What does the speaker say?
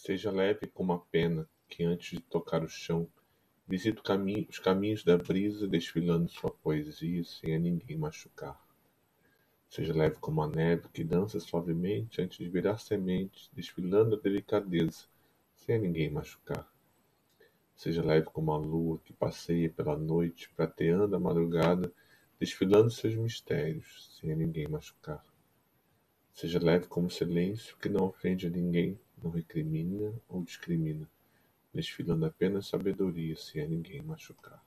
Seja leve como a pena que antes de tocar o chão visita os caminhos da brisa desfilando sua poesia sem a ninguém machucar. Seja leve como a neve que dança suavemente antes de virar semente, desfilando a delicadeza sem a ninguém machucar. Seja leve como a lua que passeia pela noite, prateando a madrugada, desfilando seus mistérios sem a ninguém machucar. Seja leve como silêncio que não ofende a ninguém, não recrimina ou discrimina, desfilando apenas sabedoria sem a ninguém machucar.